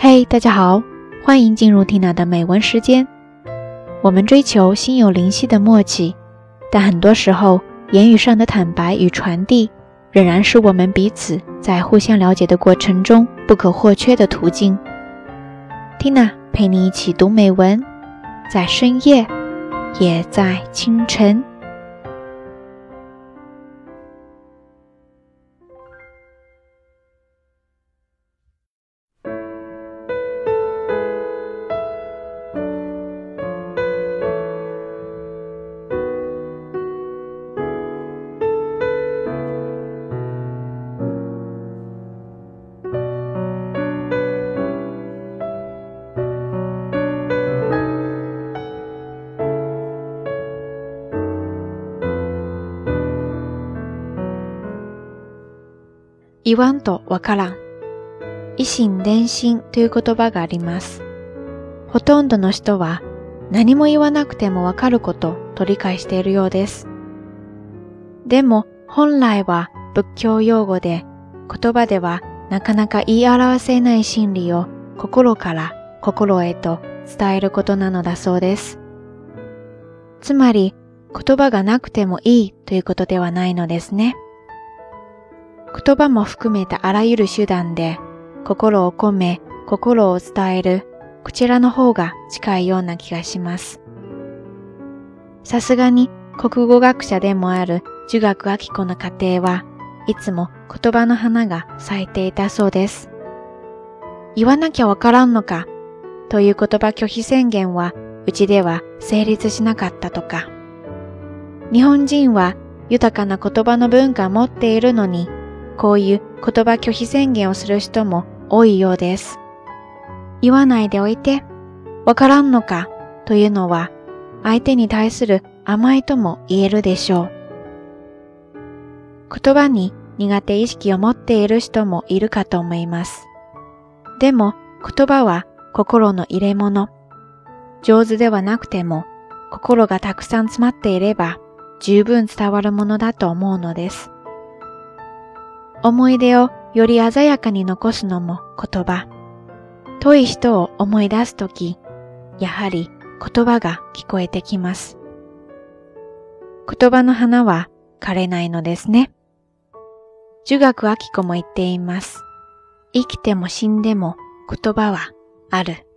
嘿，大家好，欢迎进入 Tina 的美文时间。我们追求心有灵犀的默契，但很多时候，言语上的坦白与传递，仍然是我们彼此在互相了解的过程中不可或缺的途径。Tina 陪你一起读美文，在深夜，也在清晨。言わんとわからん。維心伝心という言葉があります。ほとんどの人は何も言わなくてもわかることと理解しているようです。でも本来は仏教用語で言葉ではなかなか言い表せない真理を心から心へと伝えることなのだそうです。つまり言葉がなくてもいいということではないのですね。言葉も含めたあらゆる手段で心を込め心を伝えるこちらの方が近いような気がします。さすがに国語学者でもある儒学明子の家庭はいつも言葉の花が咲いていたそうです。言わなきゃわからんのかという言葉拒否宣言はうちでは成立しなかったとか。日本人は豊かな言葉の文化を持っているのにこういう言葉拒否宣言をする人も多いようです。言わないでおいて、わからんのかというのは相手に対する甘いとも言えるでしょう。言葉に苦手意識を持っている人もいるかと思います。でも言葉は心の入れ物。上手ではなくても心がたくさん詰まっていれば十分伝わるものだと思うのです。思い出をより鮮やかに残すのも言葉。遠い人を思い出すとき、やはり言葉が聞こえてきます。言葉の花は枯れないのですね。儒学明子も言っています。生きても死んでも言葉はある。